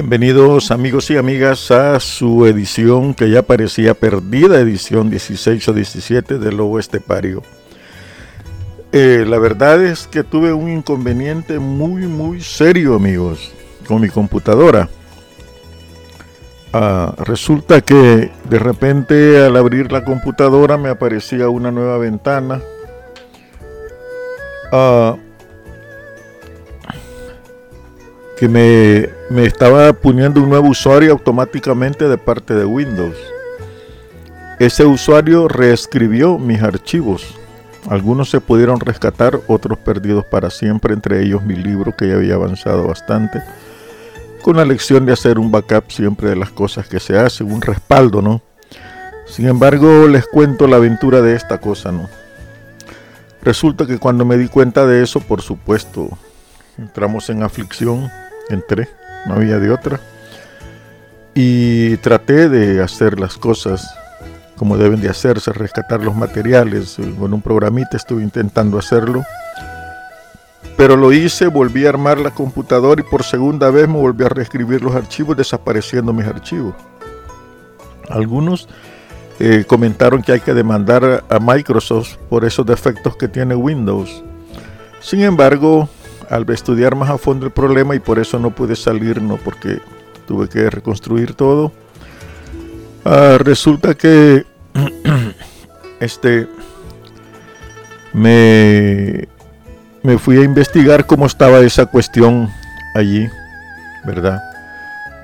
Bienvenidos amigos y amigas a su edición que ya parecía perdida, edición 16 o 17 del Lobo Estepario. Eh, la verdad es que tuve un inconveniente muy muy serio amigos con mi computadora. Ah, resulta que de repente al abrir la computadora me aparecía una nueva ventana. Ah, que me, me, estaba poniendo un nuevo usuario automáticamente de parte de Windows. Ese usuario reescribió mis archivos. Algunos se pudieron rescatar, otros perdidos para siempre, entre ellos mi libro que ya había avanzado bastante. Con la lección de hacer un backup siempre de las cosas que se hacen, un respaldo, ¿no? Sin embargo, les cuento la aventura de esta cosa, ¿no? Resulta que cuando me di cuenta de eso, por supuesto, entramos en aflicción entré, no había de otra. Y traté de hacer las cosas como deben de hacerse, rescatar los materiales. Con un programita estuve intentando hacerlo. Pero lo hice, volví a armar la computadora y por segunda vez me volví a reescribir los archivos, desapareciendo mis archivos. Algunos eh, comentaron que hay que demandar a Microsoft por esos defectos que tiene Windows. Sin embargo, al estudiar más a fondo el problema y por eso no pude salir, no porque tuve que reconstruir todo. Ah, resulta que este me, me fui a investigar cómo estaba esa cuestión allí, ¿verdad?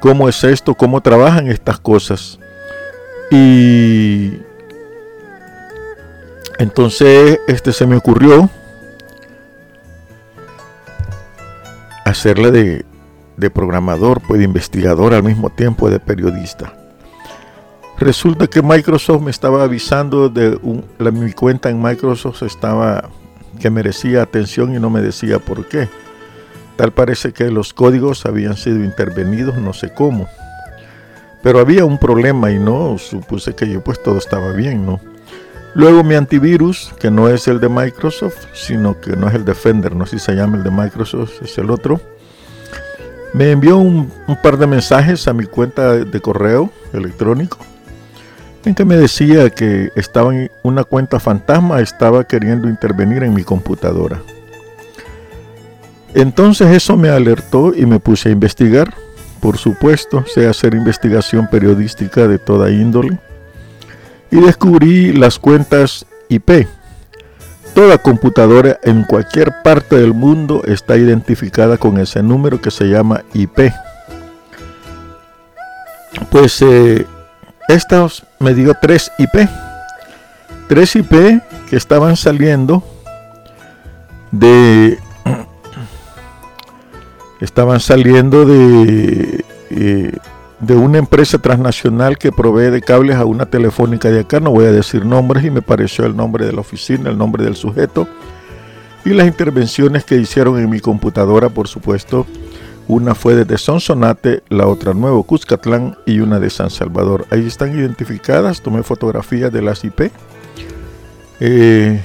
¿Cómo es esto? ¿Cómo trabajan estas cosas? Y entonces este se me ocurrió hacerle de, de programador, pues de investigador al mismo tiempo de periodista. Resulta que Microsoft me estaba avisando de mi cuenta en Microsoft estaba que merecía atención y no me decía por qué. Tal parece que los códigos habían sido intervenidos, no sé cómo. Pero había un problema y no supuse que yo pues todo estaba bien, ¿no? Luego mi antivirus, que no es el de Microsoft, sino que no es el Defender, no sé si se llama el de Microsoft, es el otro. Me envió un, par de mensajes a mi cuenta de correo electrónico en que me decía que estaba en una cuenta fantasma, estaba queriendo intervenir en mi computadora. Entonces eso me alertó y me puse a investigar. Por supuesto, sé hacer investigación periodística de toda índole y descubrí las cuentas IP. Toda computadora en cualquier parte del mundo está identificada con ese número que se llama IP. Pues eh, me dio tres IP. Tres IP que estaban saliendo de estaban saliendo de eh, de una empresa transnacional que provee de cables a una telefónica de acá, no voy a decir nombres y me pareció el nombre de la oficina, el nombre del sujeto y las intervenciones que hicieron en mi computadora, por supuesto, una fue desde Sonsonate, la otra Nuevo Cuscatlán y una de San Salvador. Ahí están identificadas, tomé fotografías de las IP eh,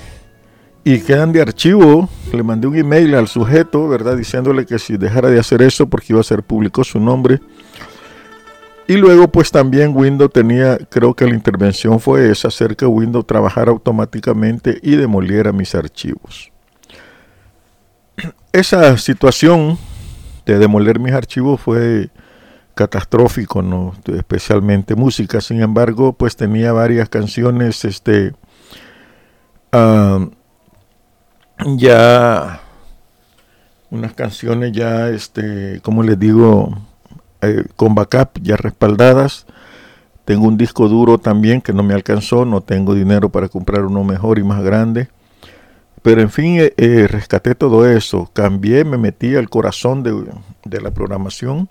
y quedan de archivo. Le mandé un email al sujeto, ¿verdad? Diciéndole que si dejara de hacer eso porque iba a ser público su nombre y luego pues también Windows tenía, creo que la intervención fue esa, hacer que Windows trabajara automáticamente y demoliera mis archivos. Esa situación de demoler mis archivos fue catastrófico, ¿no? especialmente música. Sin embargo, pues tenía varias canciones, este, ya, unas canciones ya, este, como les digo, eh, con backup ya respaldadas. Tengo un disco duro también que no me alcanzó, no tengo dinero para comprar uno mejor y más grande. Pero en fin, eh, eh, rescaté todo eso, cambié, me metí al corazón de, la programación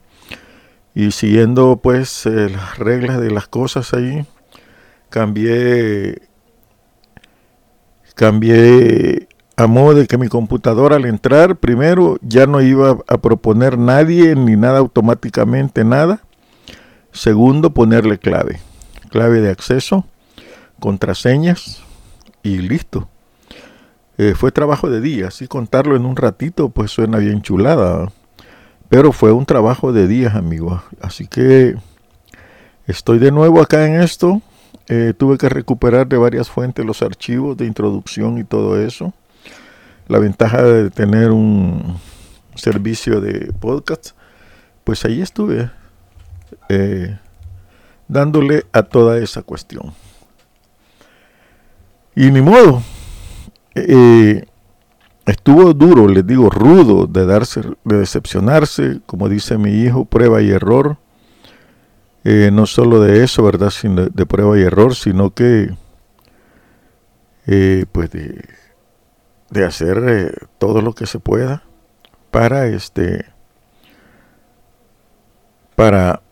y siguiendo pues las reglas de las cosas ahí, cambié, cambié a modo de que mi computadora al entrar primero ya no iba a proponer nadie ni nada automáticamente, nada. Segundo, ponerle clave, clave de acceso, contraseñas y listo. Eh, fue trabajo de día, así contarlo en un ratito pues suena bien chulada. Pero fue un trabajo de días, amigos. Así que estoy de nuevo acá en esto. Eh, tuve que recuperar de varias fuentes los archivos de introducción y todo eso. La ventaja de tener un servicio de podcast, pues ahí estuve eh, dándole a toda esa cuestión. Y ni modo. Eh, estuvo duro, les digo, rudo de darse, de decepcionarse, como dice mi hijo, prueba y error. Eh, no solo de eso, ¿verdad? Sino de, prueba y error, sino que pues de, de hacer eh, todo lo que se pueda para este para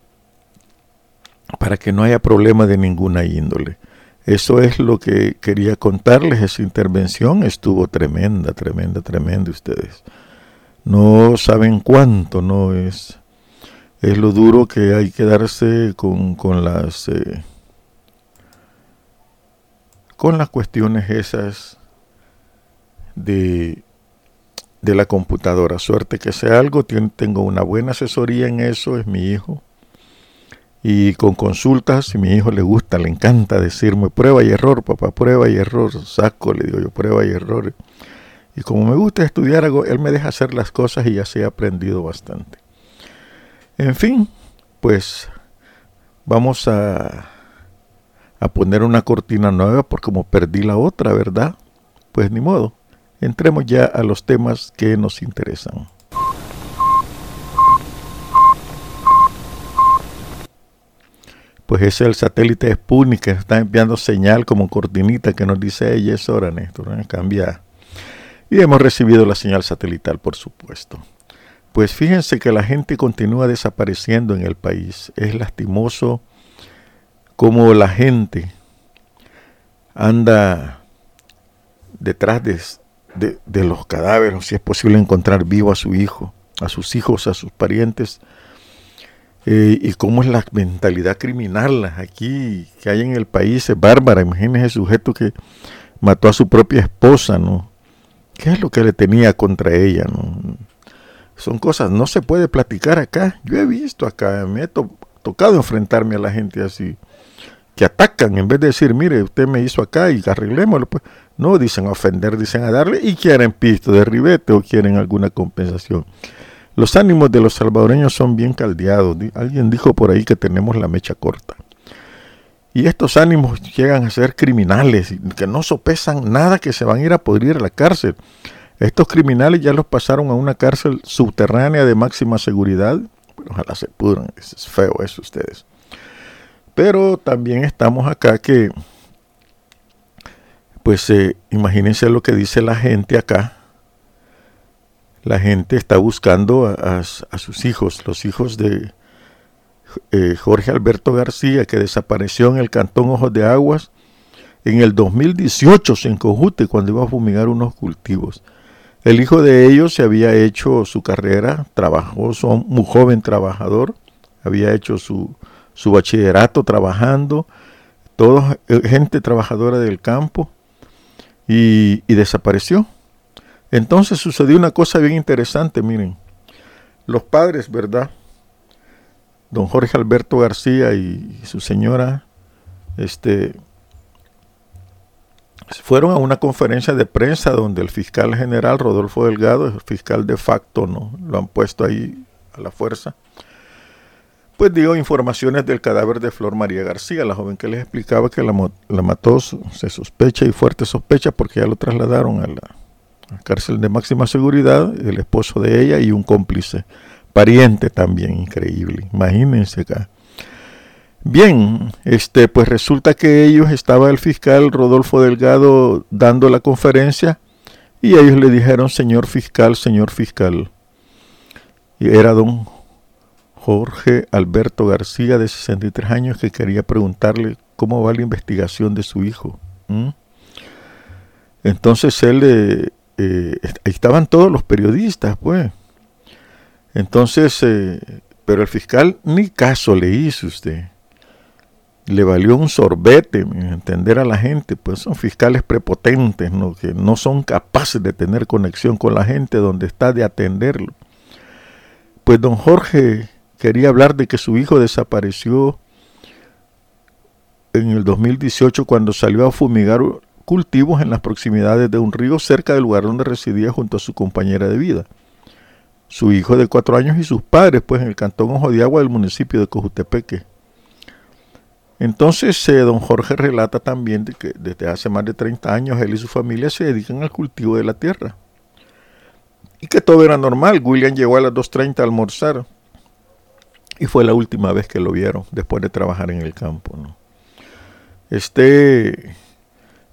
para que no haya problema de ninguna índole. Eso es lo que quería contarles. Esa intervención estuvo tremenda, tremenda, tremenda. Ustedes no saben cuánto, no es es lo duro que hay que darse con, las eh, con las cuestiones esas de, de la computadora. Suerte que sea algo, tengo una buena asesoría en eso, es mi hijo. Y con consultas, si mi hijo le gusta, le encanta decirme prueba y error, papá, prueba y error, saco, le digo yo, prueba y error. Y como me gusta estudiar algo, él me deja hacer las cosas y ya se ha aprendido bastante. En fin, pues vamos a, a poner una cortina nueva porque como perdí la otra, ¿verdad? Pues ni modo. Entremos ya a los temas que nos interesan. Pues ese es el satélite Sputnik que está enviando señal como cortinita que nos dice, ella es hora, Néstor, cambia. Y hemos recibido la señal satelital, por supuesto. Pues fíjense que la gente continúa desapareciendo en el país. Es lastimoso cómo la gente anda detrás de, los cadáveres, si es posible encontrar vivo a su hijo, a sus hijos, a sus parientes, eh, y cómo es la mentalidad criminal aquí que hay en el país, es bárbara. Imagínense el sujeto que mató a su propia esposa, ¿no? ¿Qué es lo que le tenía contra ella, no? Son cosas, no se puede platicar acá. Yo he visto acá, me he tocado enfrentarme a la gente así, que atacan en vez de decir, mire, usted me hizo acá y arreglémoslo. Pues, no, dicen ofender, dicen a darle y quieren pisto de ribete o quieren alguna compensación. Los ánimos de los salvadoreños son bien caldeados. Alguien dijo por ahí que tenemos la mecha corta. Y estos ánimos llegan a ser criminales, que no sopesan nada que se van a ir a pudrir a la cárcel. Estos criminales ya los pasaron a una cárcel subterránea de máxima seguridad. ojalá se pudran, es feo eso ustedes. Pero también estamos acá que, pues eh, imagínense lo que dice la gente acá. La gente está buscando a, sus hijos, los hijos de eh, Jorge Alberto García, que desapareció en el cantón Ojos de Aguas en el 2018 en Cojute, cuando iba a fumigar unos cultivos. El hijo de ellos se había hecho su carrera, trabajó, son muy joven trabajador, había hecho su, su bachillerato trabajando, toda gente trabajadora del campo, y, y desapareció. Entonces sucedió una cosa bien interesante, miren. Los padres, ¿verdad? Don Jorge Alberto García y su señora, este, fueron a una conferencia de prensa donde el fiscal general Rodolfo Delgado, el fiscal de facto, no lo han puesto ahí a la fuerza, pues dio informaciones del cadáver de Flor María García, la joven que les explicaba que la, mató, se sospecha y fuerte sospecha porque ya lo trasladaron a la cárcel de máxima seguridad, el esposo de ella y un cómplice, pariente también, increíble, imagínense acá. Bien, este, pues resulta que ellos estaba el fiscal Rodolfo Delgado dando la conferencia y ellos le dijeron, señor fiscal, señor fiscal. Y era don Jorge Alberto García, de 63 años, que quería preguntarle cómo va la investigación de su hijo. Entonces él, eh, eh, estaban todos los periodistas, pues. Entonces, eh, pero el fiscal ni caso le hizo usted le valió un sorbete entender a la gente, pues son fiscales prepotentes, ¿no? que no son capaces de tener conexión con la gente donde está de atenderlo. pues don Jorge quería hablar de que su hijo desapareció en el 2018 cuando salió a fumigar cultivos en las proximidades de un río cerca del lugar donde residía junto a su compañera de vida. Su hijo de cuatro años y sus padres, pues en el cantón Ojo de Agua del municipio de Cojutepeque. Entonces, eh, don Jorge relata también de que desde hace más de 30 años él y su familia se dedican al cultivo de la tierra. Y que todo era normal. William llegó a las 2.30 a almorzar. Y fue la última vez que lo vieron después de trabajar en el campo. Este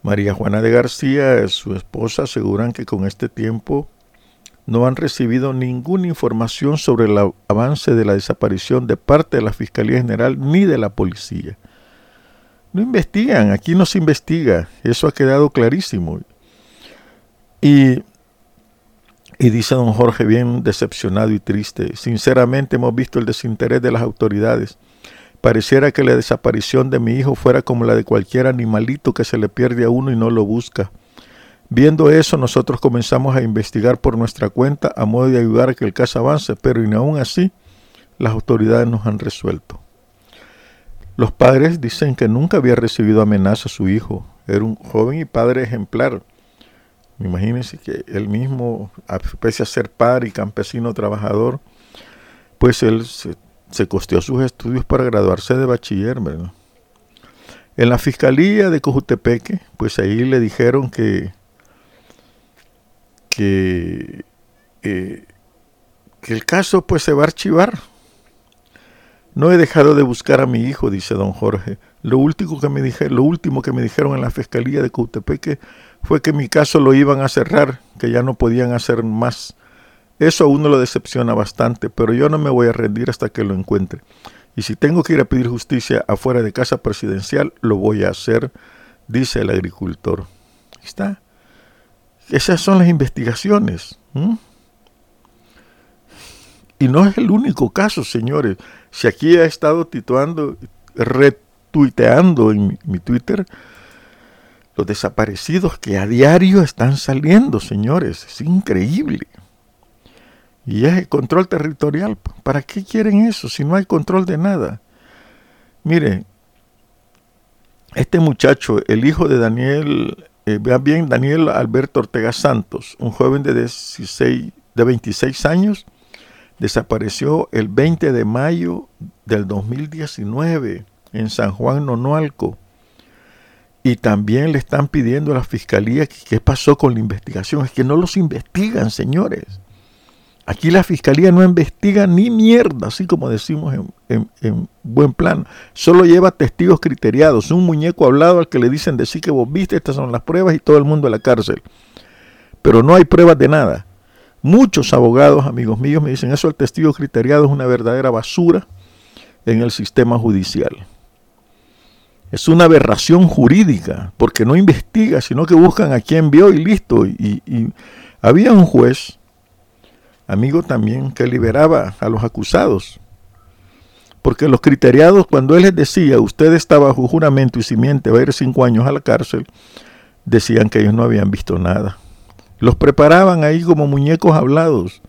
María Juana de García, su esposa, aseguran que con este tiempo no han recibido ninguna información sobre el avance de la desaparición de parte de la Fiscalía General ni de la policía. No investigan, aquí no se investiga, eso ha quedado clarísimo. Y, y dice don Jorge bien decepcionado y triste, sinceramente hemos visto el desinterés de las autoridades Pareciera que la desaparición de mi hijo fuera como la de cualquier animalito que se le pierde a uno y no lo busca. Viendo eso, nosotros comenzamos a investigar por nuestra cuenta a modo de ayudar a que el caso avance, pero ni aún así las autoridades nos han resuelto. Los padres dicen que nunca había recibido amenaza a su hijo. Era un joven y padre ejemplar. Imagínense que él mismo, pese a ser padre y campesino trabajador, pues él se costeó sus estudios para graduarse de bachiller, En la fiscalía de Cojutepeque, pues ahí le dijeron que, eh, que el caso pues se va a archivar. No he dejado de buscar a mi hijo, dice don Jorge. Lo último que me, lo último que me dijeron en la fiscalía de Cojutepeque fue que mi caso lo iban a cerrar, que ya no podían hacer más eso a uno lo decepciona bastante, pero yo no me voy a rendir hasta que lo encuentre. Y si tengo que ir a pedir justicia afuera de casa presidencial, lo voy a hacer, dice el agricultor. ¿Está? Esas son las investigaciones. Y no es el único caso, señores. Si aquí ha estado tituando, retuiteando en mi Twitter, los desaparecidos que a diario están saliendo, señores. Es increíble. Y es el control territorial. ¿Para qué quieren eso si no hay control de nada? Mire, este muchacho, el hijo de Daniel, eh, bien, Daniel Alberto Ortega Santos, un joven de, 16, de 26 años, desapareció el 20 de mayo del 2019 en San Juan Nonualco. Y también le están pidiendo a la fiscalía qué pasó con la investigación. Es que no los investigan, señores. Aquí la fiscalía no investiga ni mierda, así como decimos en, buen plan. Solo lleva testigos criteriados, un muñeco hablado al que le dicen decir que vos viste, estas son las pruebas y todo el mundo a la cárcel. Pero no hay pruebas de nada. Muchos abogados, amigos míos, me dicen eso el testigo criteriado es una verdadera basura en el sistema judicial. Es una aberración jurídica, porque no investiga, sino que buscan a quien vio y listo. y había un juez amigo también que liberaba a los acusados. Porque los criteriados, cuando él les decía, usted está bajo juramento y simiente, va a ir cinco años a la cárcel, decían que ellos no habían visto nada. Los preparaban ahí como muñecos hablados.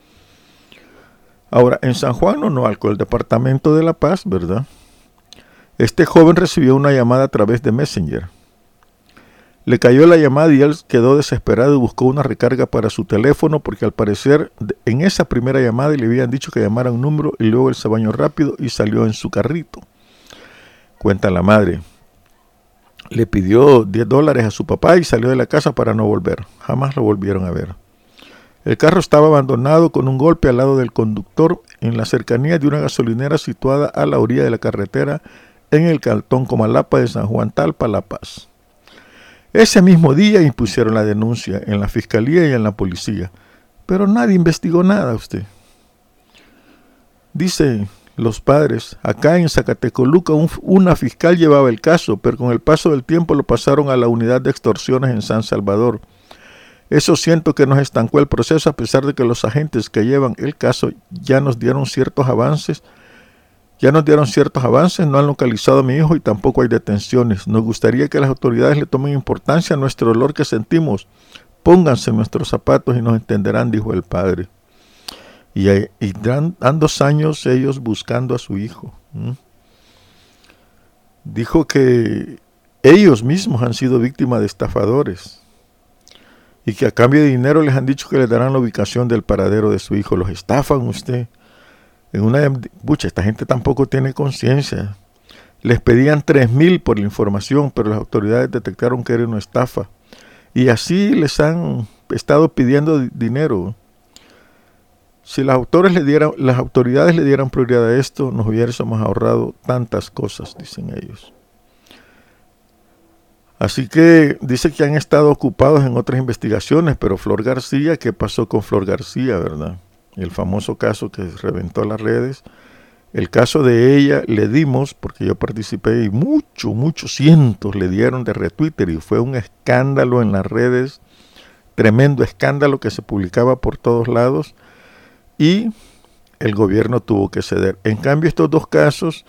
Ahora, en San Juan no, con el departamento de La Paz, ¿verdad? Este joven recibió una llamada a través de Messenger. Le cayó la llamada y él quedó desesperado y buscó una recarga para su teléfono porque al parecer en esa primera llamada le habían dicho que llamara un número y luego él se bañó rápido y salió en su carrito. Cuenta la madre. Le pidió 10 dólares a su papá y salió de la casa para no volver. Jamás lo volvieron a ver. El carro estaba abandonado con un golpe al lado del conductor en la cercanía de una gasolinera situada a la orilla de la carretera en el cantón Comalapa de San Juan Talpa, La Paz. Ese mismo día impusieron la denuncia en la fiscalía y en la policía, pero nadie investigó nada usted. Dicen los padres, acá en Zacatecoluca una fiscal llevaba el caso, pero con el paso del tiempo lo pasaron a la unidad de extorsiones en San Salvador. Eso siento que nos estancó el proceso a pesar de que los agentes que llevan el caso ya nos dieron ciertos avances ya nos dieron ciertos avances, no han localizado a mi hijo y tampoco hay detenciones. Nos gustaría que las autoridades le tomen importancia a nuestro dolor que sentimos. Pónganse nuestros zapatos y nos entenderán, dijo el padre. Y, y dan, dos años ellos buscando a su hijo. Dijo que ellos mismos han sido víctimas de estafadores y que a cambio de dinero les han dicho que les darán la ubicación del paradero de su hijo. Los estafan usted. En una bucha, esta gente tampoco tiene conciencia. Les pedían tres mil por la información, pero las autoridades detectaron que era una estafa. Y así les han estado pidiendo dinero. Si las, autores le dieran, las autoridades le dieran prioridad a esto, nos hubiésemos ahorrado tantas cosas, dicen ellos. Así que dice que han estado ocupados en otras investigaciones, pero Flor García, ¿qué pasó con Flor García, verdad? El famoso caso que reventó las redes. El caso de ella le dimos, porque yo participé y muchos, muchos cientos le dieron de retweeter y fue un escándalo en las redes, tremendo escándalo que se publicaba por todos lados y el gobierno tuvo que ceder. En cambio, estos dos casos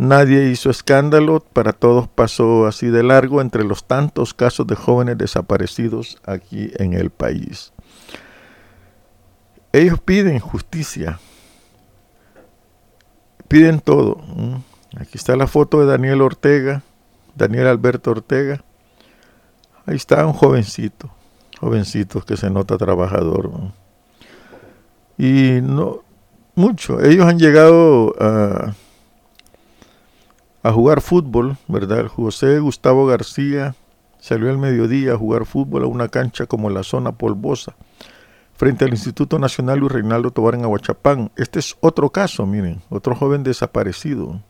Nadie hizo escándalo, para todos pasó así de largo entre los tantos casos de jóvenes desaparecidos aquí en el país. Ellos piden justicia, piden todo. Aquí está la foto de Daniel Ortega, Daniel Alberto Ortega. Ahí está un jovencito, jovencito que se nota trabajador. Y no mucho, ellos han llegado a a jugar fútbol, ¿verdad? José Gustavo García salió al mediodía a jugar fútbol a una cancha como la zona polvosa, frente al Instituto Nacional Luis Reinaldo Tobar en Aguachapán. Este es otro caso, miren, otro joven desaparecido.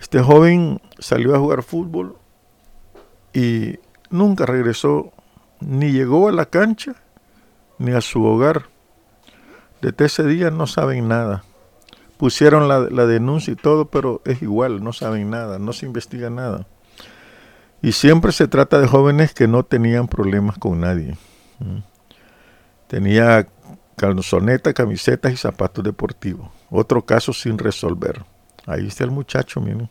Este joven salió a jugar fútbol y nunca regresó, ni llegó a la cancha, ni a su hogar. Desde ese día no saben nada pusieron la, denuncia y todo, pero es igual, no saben nada, no se investiga nada. Y siempre se trata de jóvenes que no tenían problemas con nadie. Tenía calzoneta, camisetas y zapatos deportivos. Otro caso sin resolver. Ahí está el muchacho, miren.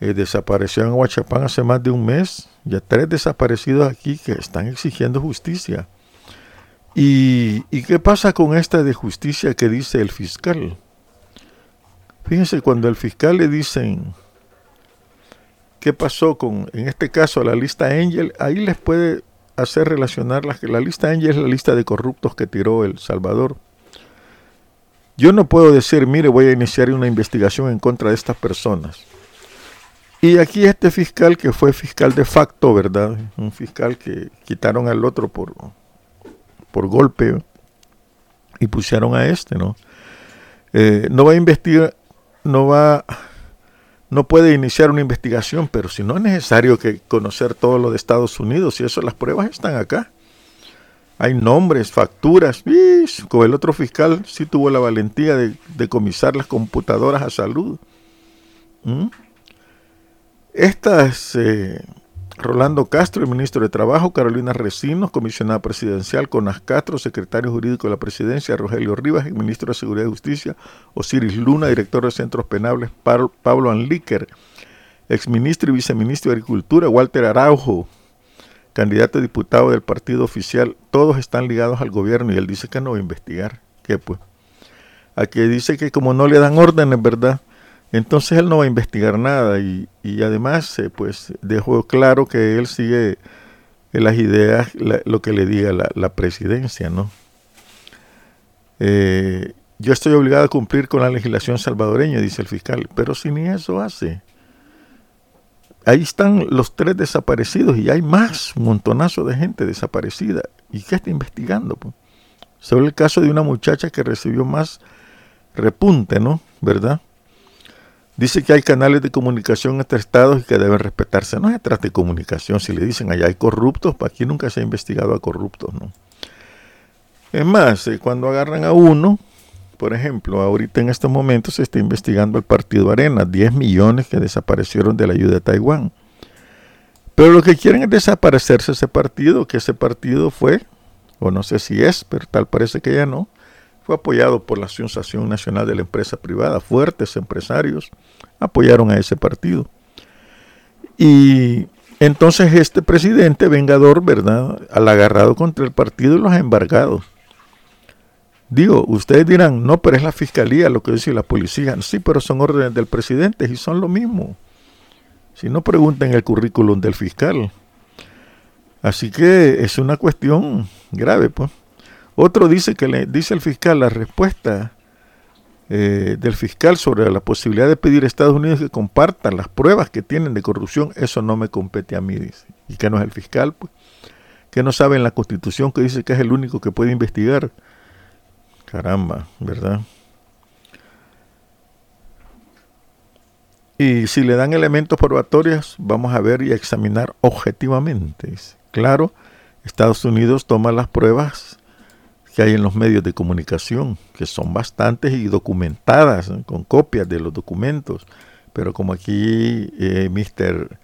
Eh, desapareció en Huachapán hace más de un mes. Ya tres desaparecidos aquí que están exigiendo justicia. ¿Y, qué pasa con esta de justicia que dice el fiscal? Fíjense, cuando el fiscal le dicen qué pasó con, en este caso, la lista Angel, ahí les puede hacer relacionar la, la lista Angel es la lista de corruptos que tiró El Salvador. Yo no puedo decir, mire, voy a iniciar una investigación en contra de estas personas. Y aquí este fiscal que fue fiscal de facto, ¿verdad? Un fiscal que quitaron al otro por, por golpe y pusieron a este, ¿no? Eh, no va a investigar, no va, no puede iniciar una investigación, pero si no es necesario que conocer todo lo de Estados Unidos, y eso las pruebas están acá. Hay nombres, facturas, con el otro fiscal sí tuvo la valentía de decomisar las computadoras a salud. ¿Mm? Estas eh, Rolando Castro, el ministro de Trabajo, Carolina Recinos, comisionada presidencial, Conas Castro, secretario jurídico de la presidencia, Rogelio Rivas, el ministro de Seguridad y Justicia, Osiris Luna, director de Centros Penales, Pablo Anlíquer, exministro y viceministro de Agricultura, Walter Araujo, candidato a diputado del partido oficial, todos están ligados al gobierno y él dice que no va a investigar. ¿Qué pues? Aquí dice que como no le dan órdenes, ¿verdad? Entonces él no va a investigar nada y, además eh, pues dejó claro que él sigue las ideas, lo que le diga la, presidencia, ¿no? Eh, yo estoy obligado a cumplir con la legislación salvadoreña, dice el fiscal, pero si ni eso hace. Ahí están los tres desaparecidos y hay más, un montonazo de gente desaparecida. ¿Y qué está investigando? Pues? Sobre el caso de una muchacha que recibió más repunte, ¿no? ¿Verdad? Dice que hay canales de comunicación entre estados y que deben respetarse. No se trata de comunicación. Si le dicen allá hay corruptos, pues aquí nunca se ha investigado a corruptos, ¿no? Es más, eh, cuando agarran a uno, por ejemplo, ahorita en estos momentos se está investigando el partido Arena, 10 millones que desaparecieron de la ayuda de Taiwán. Pero lo que quieren es desaparecerse ese partido, que ese partido fue, o no sé si es, pero tal parece que ya no, fue apoyado por la Asociación Nacional de la Empresa Privada. Fuertes empresarios apoyaron a ese partido. Y entonces este presidente vengador, ¿verdad?, al agarrado contra el partido y los ha embargado. Digo, ustedes dirán, no, pero es la fiscalía lo que dice la policía. Sí, pero son órdenes del presidente y son lo mismo. Si no pregunten el currículum del fiscal. Así que es una cuestión grave, pues. Otro dice que le dice el fiscal la respuesta eh, del fiscal sobre la posibilidad de pedir a Estados Unidos que compartan las pruebas que tienen de corrupción, eso no me compete a mí, dice. Y que no es el fiscal, pues. Que no sabe en la constitución que dice que es el único que puede investigar. Caramba, ¿verdad? Y si le dan elementos probatorios, vamos a ver y a examinar objetivamente. Claro, Estados Unidos toma las pruebas que hay en los medios de comunicación, que son bastantes y documentadas, con copias de los documentos. Pero como aquí eh, Mr.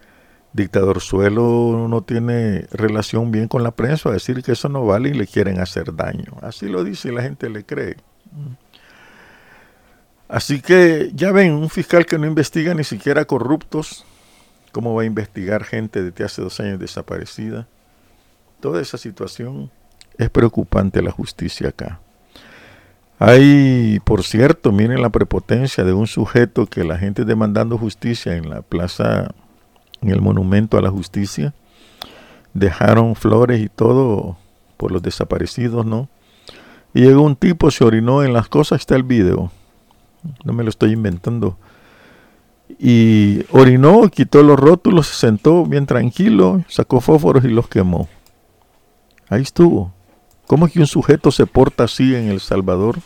Dictador Suelo no tiene relación bien con la prensa, a decir que eso no vale y le quieren hacer daño. Así lo dice y la gente le cree. Así que ya ven, un fiscal que no investiga ni siquiera corruptos, ¿cómo va a investigar gente desde hace dos años desaparecida? Toda esa situación es preocupante la justicia acá. Hay, por cierto, miren la prepotencia de un sujeto que la gente demandando justicia en la plaza, en el monumento a la justicia, dejaron flores y todo por los desaparecidos, ¿no? Y llegó un tipo, se orinó en las cosas, está el video, no me lo estoy inventando. Y orinó, quitó los rótulos, se sentó bien tranquilo, sacó fósforos y los quemó. Ahí estuvo. ¿Cómo es que un sujeto se porta así en El Salvador?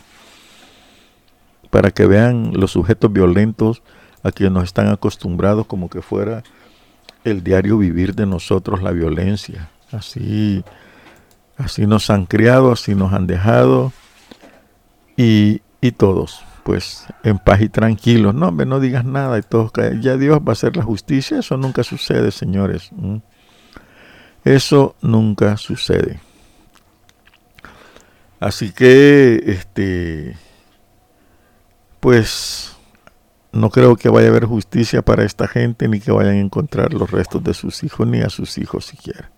Para que vean los sujetos violentos a quienes nos están acostumbrados como que fuera el diario vivir de nosotros la violencia. Así, así nos han criado, así nos han dejado y, y todos, pues en paz y tranquilos. No, hombre, no digas nada y todos Ya Dios va a hacer la justicia. Eso nunca sucede, señores. Eso nunca sucede. Así que, este, pues, no creo que vaya a haber justicia para esta gente, ni que vayan a encontrar los restos de sus hijos, ni a sus hijos siquiera.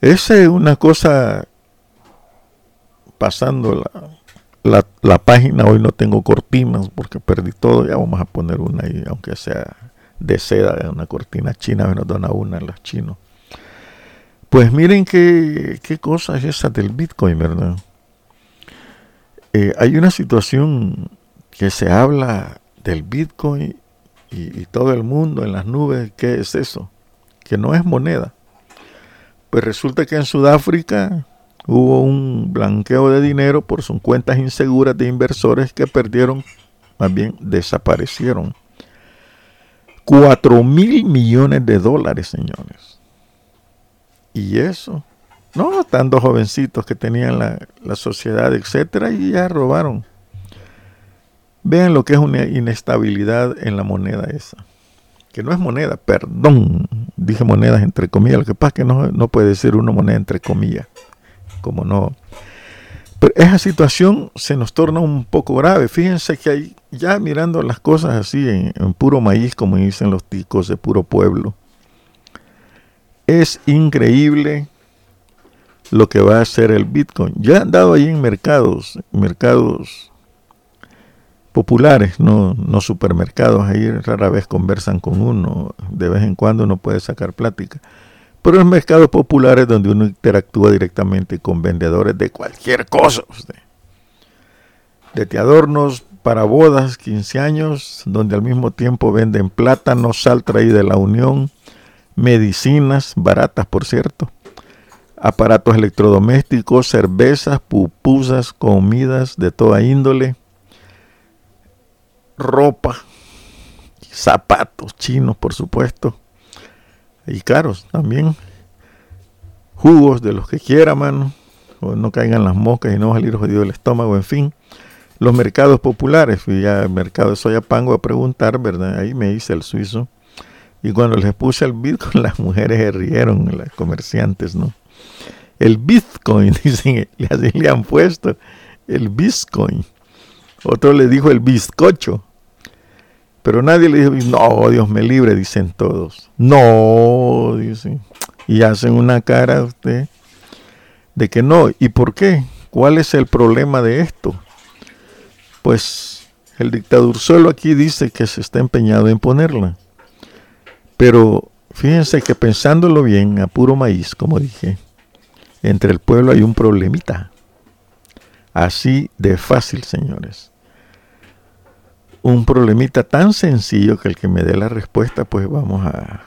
esa es una cosa pasando la, la, página. Hoy no tengo cortinas porque perdí todo. Ya vamos a poner una ahí, aunque sea de seda, una cortina china, nos dona una en los chinos. Pues miren qué, qué cosa es esa del Bitcoin, ¿verdad? Eh, hay una situación que se habla del Bitcoin y, y, todo el mundo en las nubes, ¿qué es eso? Que no es moneda. Pues resulta que en Sudáfrica hubo un blanqueo de dinero por sus cuentas inseguras de inversores que perdieron, más bien desaparecieron. 4 mil millones de dólares, señores. Y eso. No, están dos jovencitos que tenían la, la sociedad, etcétera, y ya robaron. Vean lo que es una inestabilidad en la moneda esa. Que no es moneda, perdón. Dije monedas entre comillas. Lo que pasa es que no, no puede decir una moneda entre comillas. Como no. Pero esa situación se nos torna un poco grave. Fíjense que hay, ya mirando las cosas así en, en puro maíz, como dicen los ticos de puro pueblo es increíble lo que va a hacer el Bitcoin. Ya han dado ahí en mercados, mercados populares, no, no supermercados, ahí rara vez conversan con uno, de vez en cuando uno puede sacar plática. Pero en mercados populares donde uno interactúa directamente con vendedores de cualquier cosa. De adornos para bodas, 15 años, donde al mismo tiempo venden plátanos, sal traída de la Unión, medicinas baratas, por cierto, aparatos electrodomésticos, cervezas, pupusas, comidas de toda índole, ropa, zapatos chinos, por supuesto, y caros también, jugos de los que quiera, mano, o no caigan las moscas y no salir jodido el estómago, en fin. Los mercados populares, fui al mercado de Soyapango a preguntar, ¿verdad? Ahí me dice el suizo y cuando les puse el Bitcoin, las mujeres se rieron, las comerciantes, ¿no? El Bitcoin, dicen, así le han puesto, el Bitcoin. Otro le dijo el bizcocho. Pero nadie le dijo, no, Dios me libre, dicen todos. No, dicen. Y hacen una cara usted. de que no. ¿Y por qué? ¿Cuál es el problema de esto? Pues el dictador solo aquí dice que se está empeñado en ponerla. Pero fíjense que pensándolo bien, a puro maíz, como dije, entre el pueblo hay un problemita. Así de fácil, señores. Un problemita tan sencillo que el que me dé la respuesta, pues vamos a,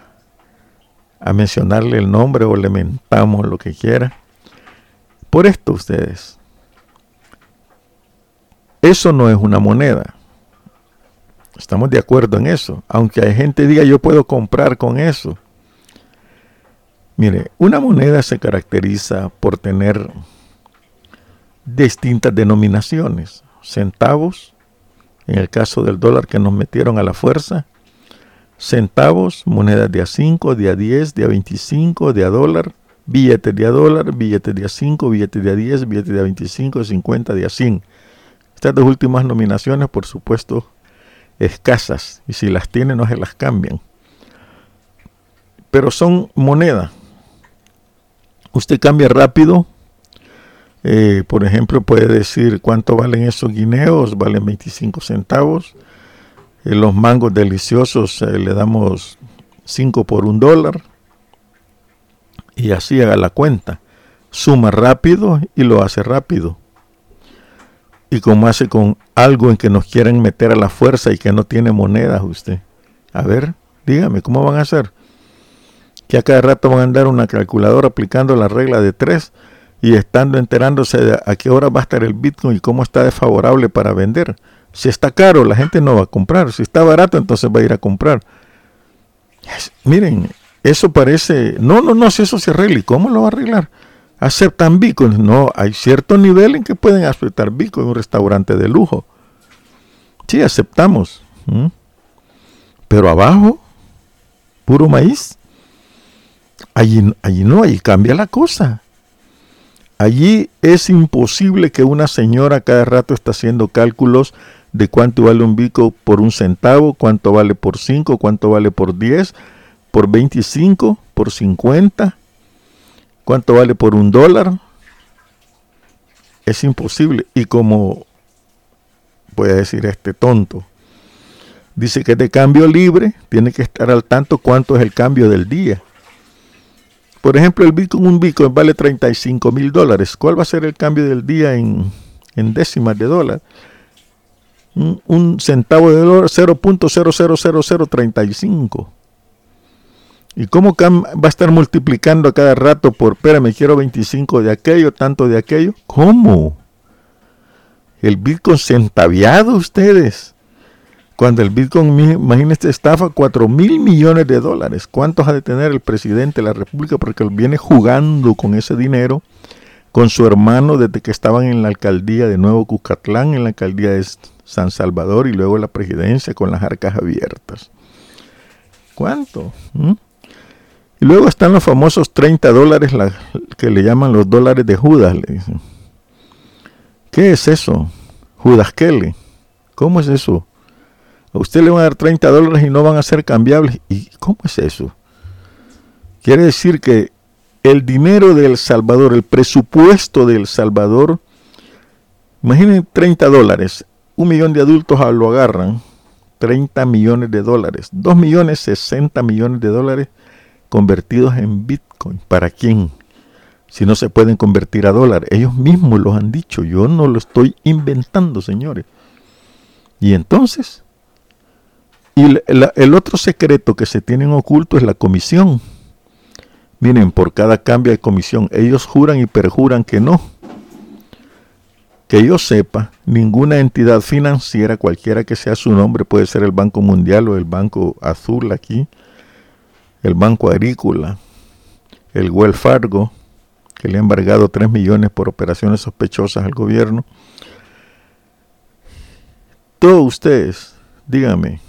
a mencionarle el nombre o le mentamos lo que quiera. Por esto ustedes. Eso no es una moneda. Estamos de acuerdo en eso. Aunque hay gente diga yo puedo comprar con eso. Mire, una moneda se caracteriza por tener distintas denominaciones. Centavos, en el caso del dólar que nos metieron a la fuerza. Centavos, monedas de a 5, de a 10, de a 25, de a dólar, billetes de a dólar, billetes de a 5, billetes de a 10, billetes de a 25, de 50, de a 100. Estas dos últimas nominaciones, por supuesto, escasas y si las tiene no se las cambian. Pero son moneda. Usted cambia rápido. Eh, por ejemplo, puede decir cuánto valen esos guineos. Valen 25 centavos. Eh, los mangos deliciosos eh, le damos 5 por un dólar. Y así haga la cuenta. Suma rápido y lo hace rápido y como hace con algo en que nos quieren meter a la fuerza y que no tiene monedas usted. A ver, dígame, ¿cómo van a hacer? Que a cada rato van a andar una calculadora aplicando la regla de tres y estando enterándose de a qué hora va a estar el Bitcoin y cómo está desfavorable para vender. Si está caro, la gente no va a comprar. Si está barato, entonces va a ir a comprar. miren, eso parece... No, no, no, si eso se arregla. ¿Y cómo lo va a arreglar? Aceptan Bitcoin. No, hay cierto nivel en que pueden aceptar Bitcoin en un restaurante de lujo. Sí, aceptamos. Pero abajo, puro maíz. Allí, allí no, allí cambia la cosa. Allí es imposible que una señora cada rato está haciendo cálculos de cuánto vale un bico por un centavo, cuánto vale por cinco, cuánto vale por diez, por veinticinco, por cincuenta. ¿Cuánto vale por un dólar? Es imposible. Y como voy a decir este tonto, dice que de cambio libre, tiene que estar al tanto cuánto es el cambio del día. Por ejemplo, el Bitcoin, un Bitcoin vale 35 mil dólares. ¿Cuál va a ser el cambio del día en, décimas de dólar? Un, un centavo de dólar, 0.00035. ¿Y cómo va a estar multiplicando a cada rato por, me quiero 25 de aquello, tanto de aquello? ¿Cómo? El Bitcoin centaviado ustedes. Cuando el Bitcoin, imagínense, estafa 4 mil millones de dólares. ¿Cuántos ha de tener el presidente de la República? Porque él viene jugando con ese dinero con su hermano desde que estaban en la alcaldía de Nuevo Cucatlán, en la alcaldía de San Salvador y luego la presidencia con las arcas abiertas. ¿Cuánto? ¿Mm? Y luego están los famosos 30 dólares que le llaman los dólares de Judas, le dicen. ¿Qué es eso? Judas Kelly. ¿Cómo es eso? A usted le van a dar 30 dólares y no van a ser cambiables. ¿Y cómo es eso? Quiere decir que el dinero de El Salvador, el presupuesto de El Salvador, imaginen 30 dólares, un millón de adultos lo agarran, 30 millones de dólares, 2 millones 60 millones de dólares convertidos en Bitcoin. ¿Para quién? Si no se pueden convertir a dólar. Ellos mismos lo han dicho. Yo no lo estoy inventando, señores. Y entonces, y el otro secreto que se tienen oculto es la comisión. Miren, por cada cambio de comisión, ellos juran y perjuran que no. Que yo sepa, ninguna entidad financiera, cualquiera que sea su nombre, puede ser el Banco Mundial o el Banco Azul aquí, el Banco Agrícola, el Well Fargo, que le ha embargado 3 millones por operaciones sospechosas al gobierno. Todos ustedes, díganme,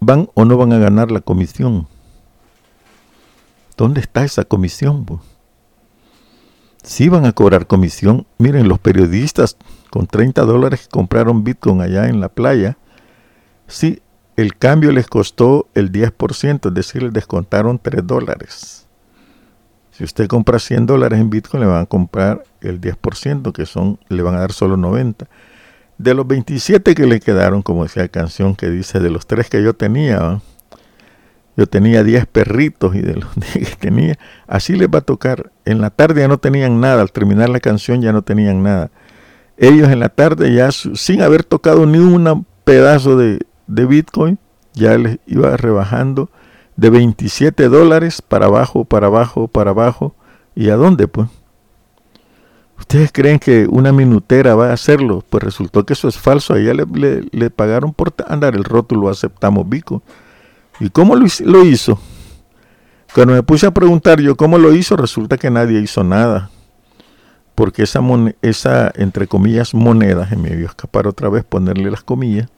¿van o no van a ganar la comisión? ¿Dónde está esa comisión? Si sí van a cobrar comisión, miren, los periodistas con 30 dólares que compraron Bitcoin allá en la playa, sí el cambio les costó el 10%, es decir, les descontaron 3 dólares. Si usted compra 100 dólares en Bitcoin, le van a comprar el 10%, que son, le van a dar solo 90. De los 27 que le quedaron, como decía la canción que dice, de los tres que yo tenía, yo tenía 10 perritos y de los 10 que tenía, así les va a tocar. En la tarde ya no tenían nada, al terminar la canción ya no tenían nada. Ellos en la tarde ya sin haber tocado ni un pedazo de, de Bitcoin, ya les iba rebajando de 27 dólares para abajo, para abajo, para abajo. ¿Y a dónde pues? ¿Ustedes creen que una minutera va a hacerlo? Pues resultó que eso es falso. Allá le, le, pagaron por andar el rótulo, aceptamos Bitcoin. ¿Y cómo lo, lo, hizo? Cuando me puse a preguntar yo cómo lo hizo, resulta que nadie hizo nada. Porque esa, esa entre comillas, moneda, me vio escapar otra vez ponerle las comillas,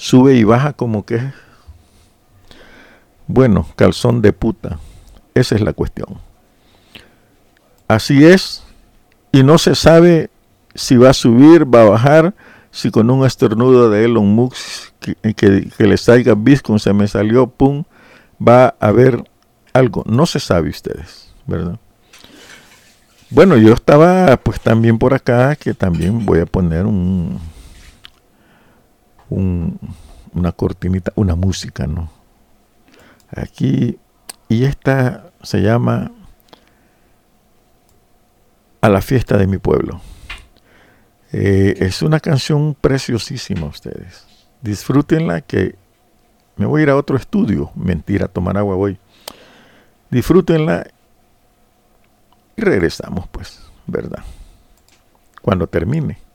sube y baja como que bueno, calzón de puta. Esa es la cuestión. Así es, y no se sabe si va a subir, va a bajar, si con un estornudo de Elon Musk que, le salga Bitcoin, se me salió, pum, va a haber algo. No se sabe ustedes, ¿verdad? Bueno, yo estaba pues también por acá, que también voy a poner un, un una cortinita, una música, ¿no? Aquí, y esta se llama A la fiesta de mi pueblo. Eh, es una canción preciosísima ustedes. Disfrútenla que me voy a ir a otro estudio. Mentira, tomar agua voy. Disfrútenla y regresamos pues, ¿verdad? Cuando termine.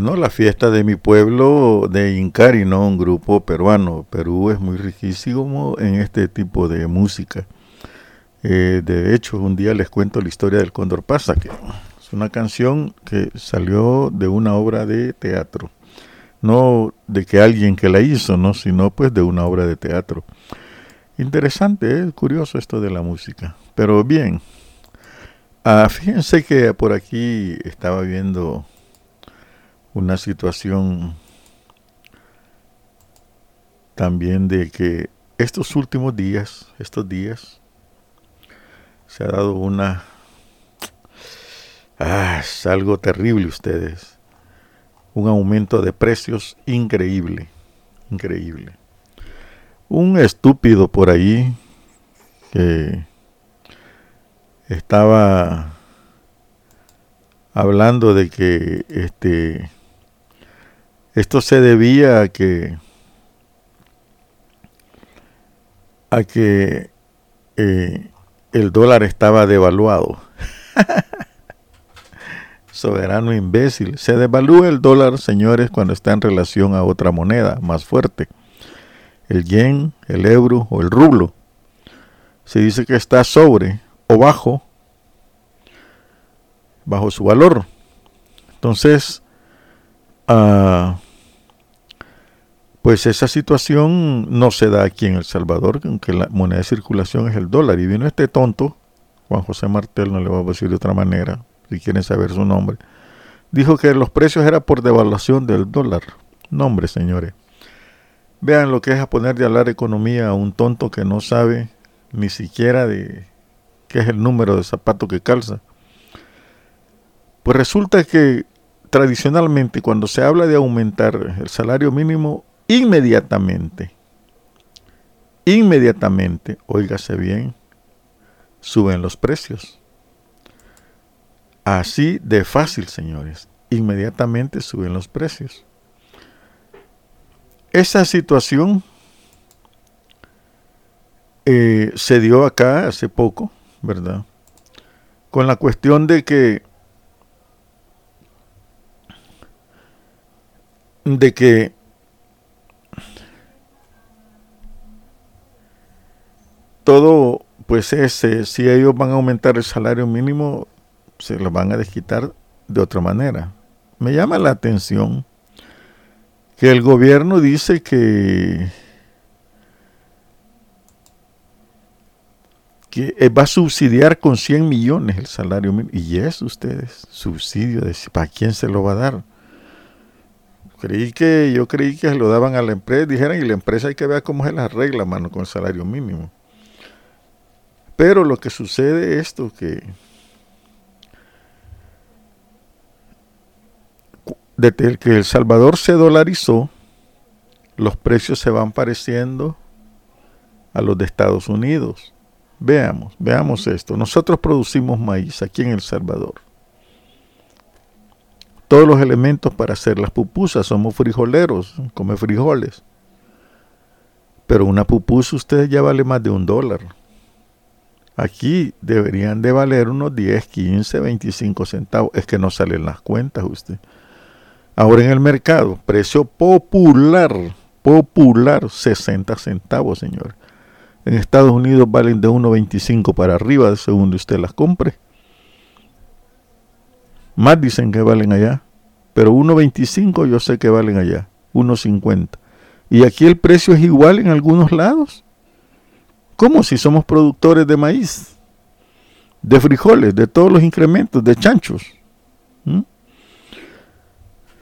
Bueno, la fiesta de mi pueblo de Incari, ¿no? Un grupo peruano. Perú es muy riquísimo en este tipo de música. Eh, de hecho, un día les cuento la historia del Cóndor Pasa, que es una canción que salió de una obra de teatro. No de que alguien que la hizo, ¿no? Sino pues de una obra de teatro. Interesante, es curioso esto de la música. Pero bien, ah, fíjense que por aquí estaba viendo una situación también de que estos últimos días, estos días, se ha dado una... Ah, algo terrible ustedes. Un aumento de precios increíble, increíble. Un estúpido por ahí que estaba hablando de que este esto se debía a que a que eh, el dólar estaba devaluado. Soberano imbécil. Se devalúa el dólar, señores, cuando está en relación a otra moneda más fuerte. El yen, el euro o el rublo. Se dice que está sobre o bajo, bajo su valor. Entonces, uh, pues esa situación no se da aquí en El Salvador, aunque la moneda de circulación es el dólar. Y vino este tonto, Juan José Martel, no le voy a decir de otra manera, si quieren saber su nombre, dijo que los precios eran por devaluación del dólar. Nombre, señores. Vean lo que es a poner de hablar economía a un tonto que no sabe ni siquiera de qué es el número de zapato que calza. Pues resulta que tradicionalmente cuando se habla de aumentar el salario mínimo inmediatamente, inmediatamente, óigase bien, suben los precios. Así de fácil, señores, inmediatamente suben los precios. Esa situación eh, se dio acá hace poco, ¿verdad? Con la cuestión de que de que todo, pues ese, si ellos van a aumentar el salario mínimo, se lo van a desquitar de otra manera. Me llama la atención que el gobierno dice que, que eh, va a subsidiar con 100 millones el salario mínimo. Y es ustedes, subsidio, de, ¿para quién se lo va a dar? Creí que, yo creí que se lo daban a la empresa, dijeran, y la empresa hay que ver cómo es la regla, mano, con el salario mínimo. Pero lo que sucede es esto que desde que El Salvador se dolarizó, los precios se van pareciendo a los de Estados Unidos. Veamos, veamos esto. Nosotros producimos maíz aquí en El Salvador. Todos los elementos para hacer las pupusas, somos frijoleros, come frijoles. Pero una pupusa usted ya vale más de un dólar. Aquí deberían de valer unos 10, 15, 25 centavos. Es que no salen las cuentas usted. Ahora en el mercado, precio popular, popular, 60 centavos, señor. En Estados Unidos valen de 1.25 para arriba según usted las compre. Más dicen que valen allá. Pero 1.25 yo sé que valen allá. 1.50. Y aquí el precio es igual en algunos lados. ¿Cómo si somos productores de maíz, de frijoles, de todos los incrementos, de chanchos? ¿Mm?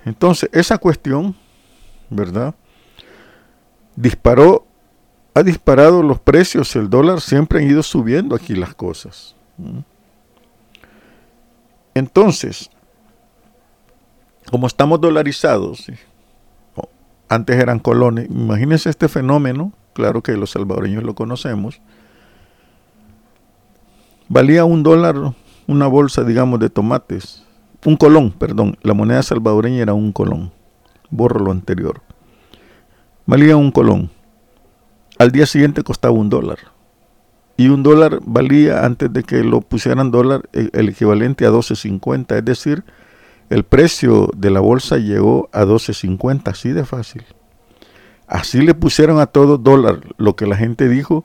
Entonces, esa cuestión, ¿verdad? Disparó, ha disparado los precios, el dólar siempre han ido subiendo aquí las cosas. ¿Mm? Entonces, como estamos dolarizados, antes eran colones, imagínense este fenómeno claro que los salvadoreños lo conocemos, valía un dólar una bolsa, digamos, de tomates, un colón, perdón, la moneda salvadoreña era un colón, borro lo anterior, valía un colón, al día siguiente costaba un dólar, y un dólar valía, antes de que lo pusieran dólar, el equivalente a 12.50, es decir, el precio de la bolsa llegó a 12.50, así de fácil. Así le pusieron a todo dólar. Lo que la gente dijo,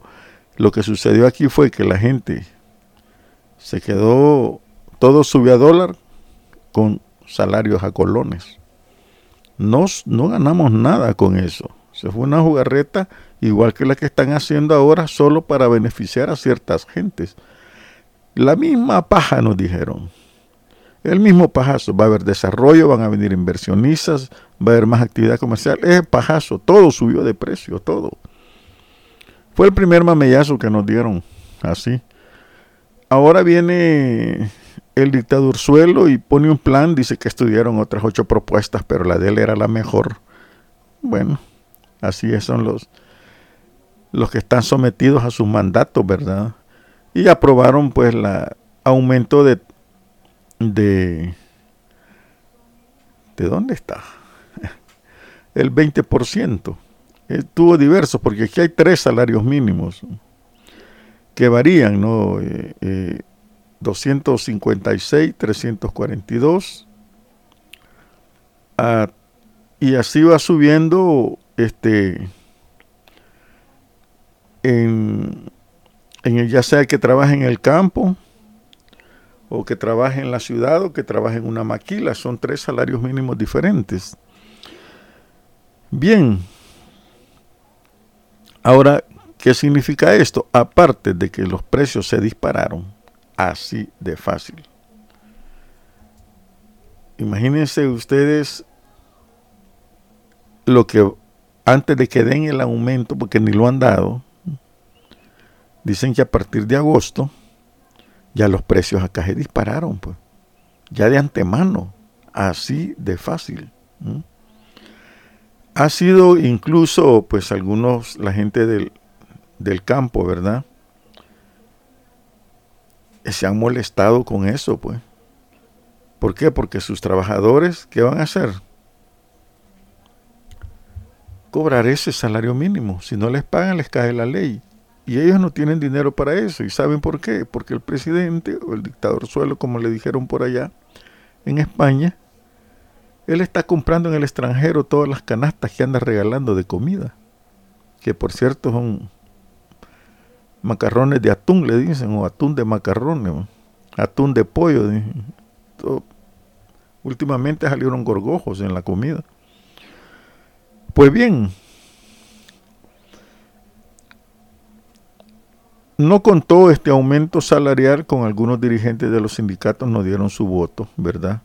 lo que sucedió aquí fue que la gente se quedó, todo subió a dólar con salarios a colones. No, no ganamos nada con eso. Se fue una jugarreta igual que la que están haciendo ahora solo para beneficiar a ciertas gentes. La misma paja nos dijeron. El mismo pajazo. Va a haber desarrollo, van a venir inversionistas, va a haber más actividad comercial. Es pajazo. Todo subió de precio, todo. Fue el primer mamellazo que nos dieron así. Ahora viene el dictador suelo y pone un plan, dice que estudiaron otras ocho propuestas, pero la de él era la mejor. Bueno, así son los, los que están sometidos a sus mandatos, ¿verdad? Y aprobaron pues la aumento de de ¿de dónde está? El 20%. Estuvo diverso porque aquí hay tres salarios mínimos que varían, ¿no? Eh, eh, 256, 342. Ah, y así va subiendo este en, en el, ya sea que trabaje en el campo o que trabaje en la ciudad o que trabaje en una maquila. Son tres salarios mínimos diferentes. Bien. Ahora, ¿qué significa esto? Aparte de que los precios se dispararon, así de fácil. Imagínense ustedes lo que antes de que den el aumento, porque ni lo han dado, dicen que a partir de agosto ya los precios acá se dispararon, pues. Ya de antemano, así de fácil. Ha sido incluso, pues, algunos, la gente del, del campo, ¿verdad? se han molestado con eso, pues. ¿Por qué? Porque sus trabajadores, ¿qué van a hacer? Cobrar ese salario mínimo. Si no les pagan, les cae la ley. Y ellos no tienen dinero para eso. ¿Y saben por qué? Porque el presidente o el dictador suelo, como le dijeron por allá, en España, él está comprando en el extranjero todas las canastas que anda regalando de comida. Que por cierto son macarrones de atún, le dicen, o atún de macarrones, atún de pollo. Últimamente salieron gorgojos en la comida. Pues bien, no contó este aumento salarial con algunos dirigentes de los sindicatos, no dieron su voto, ¿verdad?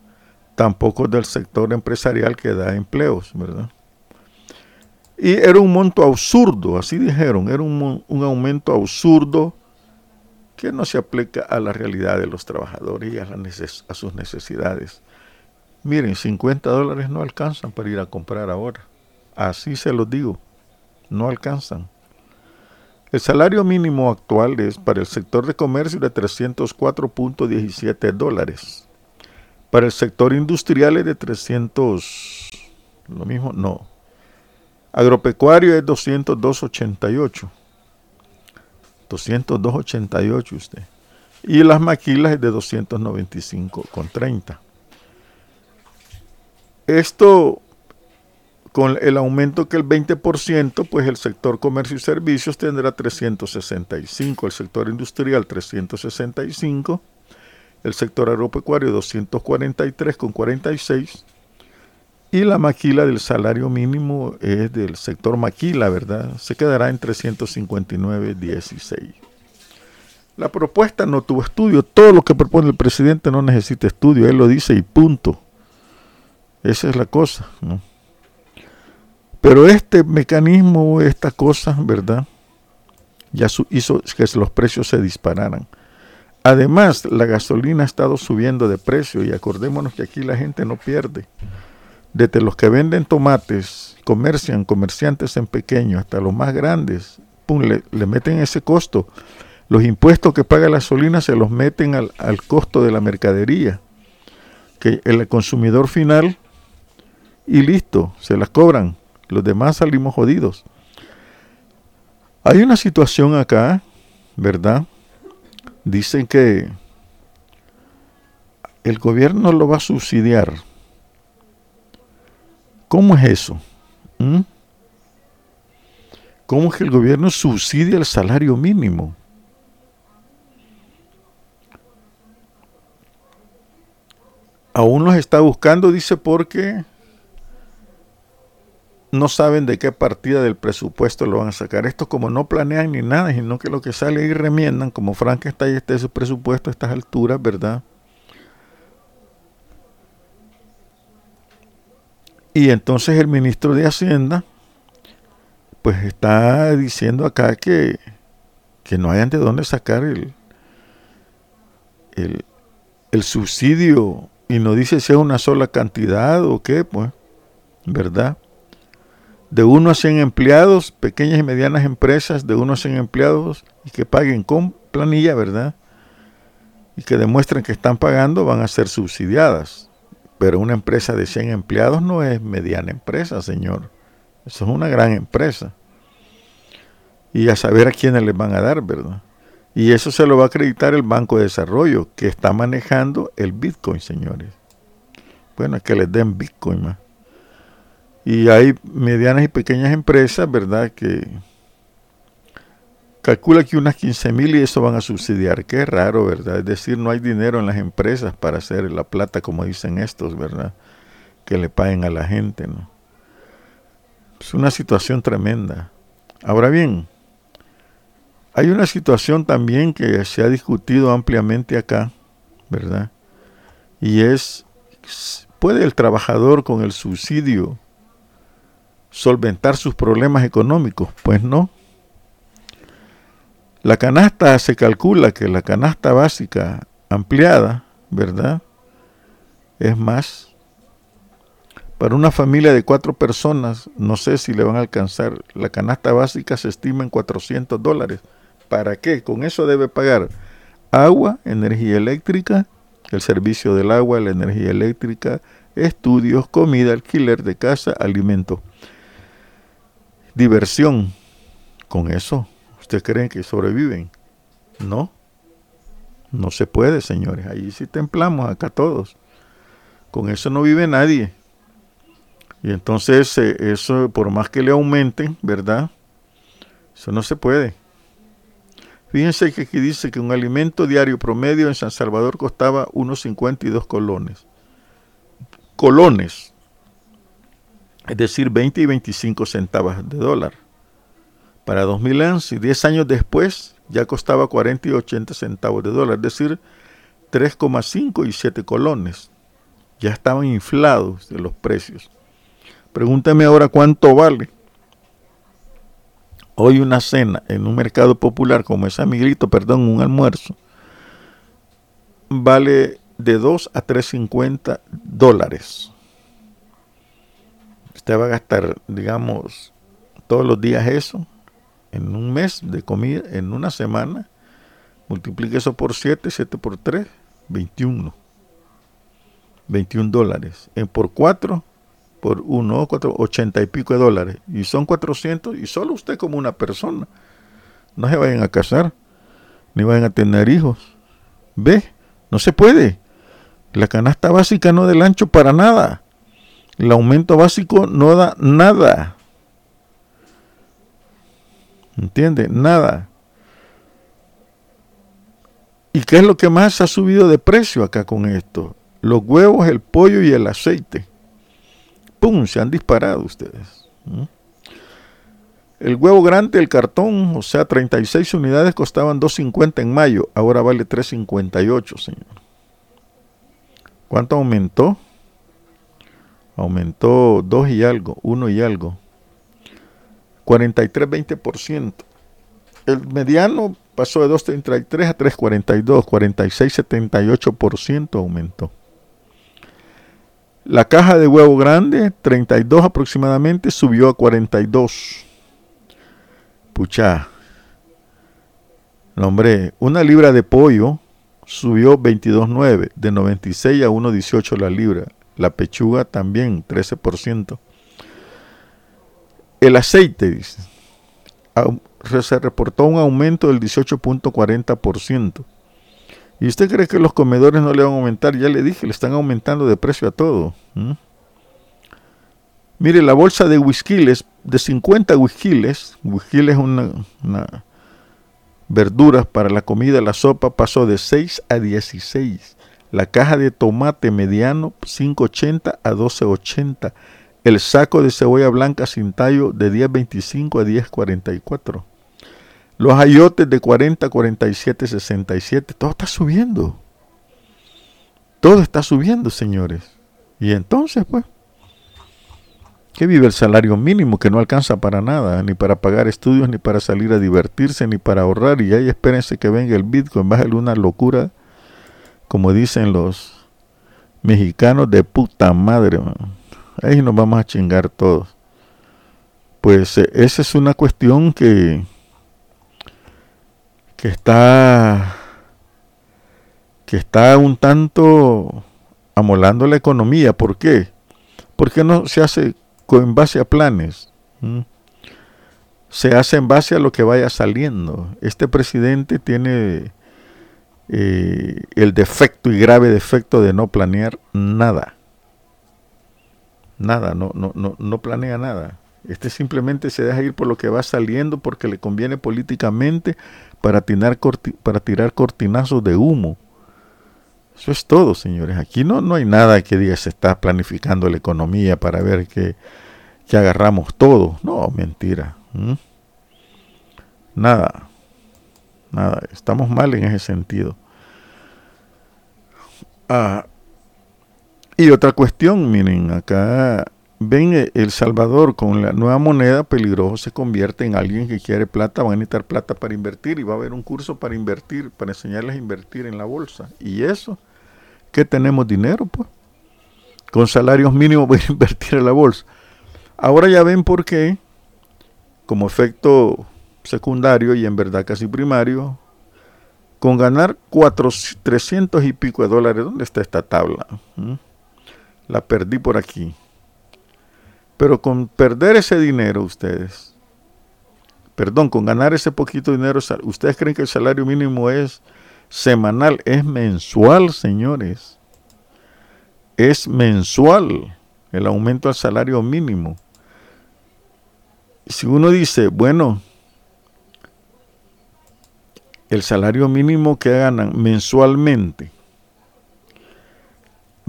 Tampoco del sector empresarial que da empleos, ¿verdad? Y era un monto absurdo, así dijeron, era un, aumento absurdo que no se aplica a la realidad de los trabajadores y a, a sus necesidades. Miren, 50 dólares no alcanzan para ir a comprar ahora. Así se los digo, no alcanzan. El salario mínimo actual es para el sector de comercio de 304.17 dólares. Para el sector industrial es de 300, lo mismo, no, Agropecuario es 202.88. 202.88 usted. Y las maquilas es de 295.30. Esto, con el aumento que el 20%, pues el sector comercio y servicios tendrá 365, el sector industrial 365, el sector agropecuario 243,46 y la maquila del salario mínimo es del sector maquila, ¿verdad? Se quedará en 359.16. La propuesta no tuvo estudio. Todo lo que propone el presidente no necesita estudio. Él lo dice y punto. Esa es la cosa. ¿no? Pero este mecanismo, esta cosa, ¿verdad? Ya hizo que los precios se dispararan. Además, la gasolina ha estado subiendo de precio y acordémonos que aquí la gente no pierde desde los que venden tomates, comercian, comerciantes en pequeño, hasta los más grandes, pum, le, meten ese costo. Los impuestos que paga la gasolina se los meten al, al costo de la mercadería, que el consumidor final, y listo, se las cobran. Los demás salimos jodidos. Hay una situación acá, ¿verdad? Dicen que el gobierno lo va a subsidiar. ¿Cómo es eso? ¿Mm? ¿Cómo es que el gobierno subsidia el salario mínimo? Aún los está buscando, dice, porque no saben de qué partida del presupuesto lo van a sacar. Esto como no planean ni nada, sino que lo que sale ahí remiendan, como Frankenstein este su presupuesto a estas alturas, ¿verdad? Y entonces el ministro de Hacienda, pues está diciendo acá que, que no hayan de dónde sacar el, el, el subsidio y no dice si es una sola cantidad o qué, pues, ¿verdad? De 1 a 100 empleados, pequeñas y medianas empresas de 1 a 100 empleados y que paguen con planilla, ¿verdad? Y que demuestren que están pagando van a ser subsidiadas. Pero una empresa de 100 empleados no es mediana empresa, señor. Eso es una gran empresa. Y a saber a quiénes les van a dar, ¿verdad? Y eso se lo va a acreditar el Banco de Desarrollo, que está manejando el Bitcoin, señores. Bueno, que les den Bitcoin más. Y hay medianas y pequeñas empresas, ¿verdad? Que calcula que unas 15 mil y eso van a subsidiar. Qué raro, ¿verdad? Es decir, no hay dinero en las empresas para hacer la plata, como dicen estos, ¿verdad? Que le paguen a la gente, ¿no? Es una situación tremenda. Ahora bien, hay una situación también que se ha discutido ampliamente acá, ¿verdad? Y es, ¿puede el trabajador con el subsidio solventar sus problemas económicos? Pues no. La canasta se calcula que la canasta básica ampliada, ¿verdad? Es más. Para una familia de cuatro personas, no sé si le van a alcanzar. La canasta básica se estima en 400 dólares. ¿Para qué? Con eso debe pagar agua, energía eléctrica, el servicio del agua, la energía eléctrica, estudios, comida, alquiler de casa, alimento, diversión. Con eso ¿Ustedes creen que sobreviven? No. No se puede, señores. Ahí sí templamos acá todos. Con eso no vive nadie. Y entonces eh, eso, por más que le aumenten, ¿verdad? Eso no se puede. Fíjense que aquí dice que un alimento diario promedio en San Salvador costaba unos 52 colones. Colones. Es decir, 20 y 25 centavos de dólar para 2011 y 10 años después ya costaba 40 y 80 centavos de dólar, es decir, 3,5 y 7 colones. Ya estaban inflados de los precios. Pregúntame ahora cuánto vale. Hoy una cena en un mercado popular como ese amiguito, perdón, un almuerzo, vale de 2 a 3,50 dólares. Usted va a gastar, digamos, todos los días eso en un mes de comida, en una semana, multiplique eso por 7, 7 por 3, 21. 21 dólares. En por 4, por 1, 4, 80 y pico de dólares. Y son 400 y solo usted como una persona. No se vayan a casar, ni vayan a tener hijos. ¿Ve? No se puede. La canasta básica no del ancho para nada. El aumento básico no da nada. ¿Entiende? Nada. ¿Y qué es lo que más ha subido de precio acá con esto? Los huevos, el pollo y el aceite. ¡Pum! Se han disparado ustedes. El huevo grande, el cartón, o sea, 36 unidades costaban 2.50 en mayo, ahora vale 3.58, señor. ¿Cuánto aumentó? Aumentó 2 y algo, 1 y algo. 43-20%. El mediano pasó de 2.33 a 3.42, 46-78% aumentó. La caja de huevo grande, 32 aproximadamente, subió a 42. Pucha. hombre, una libra de pollo subió 22.9, de 96 a 1.18 la libra. La pechuga también, 13%. El aceite, dice, se reportó un aumento del 18.40%. ¿Y usted cree que los comedores no le van a aumentar? Ya le dije, le están aumentando de precio a todo. Mire, la bolsa de whiskiles, de 50 whiskiles, whisky es una, una verduras para la comida, la sopa, pasó de 6 a 16. La caja de tomate mediano, 5.80 a 12.80. El saco de cebolla blanca sin tallo de 10.25 a 10.44. Los ayotes de 40, 47, 67, todo está subiendo. Todo está subiendo, señores. Y entonces, pues, ¿qué vive el salario mínimo que no alcanza para nada, ni para pagar estudios, ni para salir a divertirse, ni para ahorrar? Y ahí espérense que venga el Bitcoin, bájale una locura, como dicen los mexicanos de puta madre. Ahí nos vamos a chingar todos. Pues eh, esa es una cuestión que que está que está un tanto amolando la economía. ¿Por qué? Porque no se hace en base a planes. Se hace en base a lo que vaya saliendo. Este presidente tiene eh, el defecto y grave defecto de no planear nada. Nada, no, no, no, no planea nada. Este simplemente se deja ir por lo que va saliendo porque le conviene políticamente para, para tirar cortinazos de humo. Eso es todo, señores. Aquí no, no hay nada que diga se está planificando la economía para ver que, agarramos todo. No, mentira. Nada. Nada. Estamos mal en ese sentido. Ah, y otra cuestión, miren, acá ven eh, El Salvador con la nueva moneda, peligroso se convierte en alguien que quiere plata, va a necesitar plata para invertir y va a haber un curso para invertir, para enseñarles a invertir en la bolsa. Y eso, que tenemos dinero, pues. Con salarios mínimos voy a invertir en la bolsa. Ahora ya ven por qué, como efecto secundario y en verdad casi primario, con ganar 400, 300 y pico de dólares, ¿dónde está esta tabla? ¿Mm? La perdí por aquí. Pero con perder ese dinero ustedes, perdón, con ganar ese poquito dinero, ustedes creen que el salario mínimo es semanal, es mensual, señores. Es mensual el aumento al salario mínimo. Si uno dice, bueno, el salario mínimo que ganan mensualmente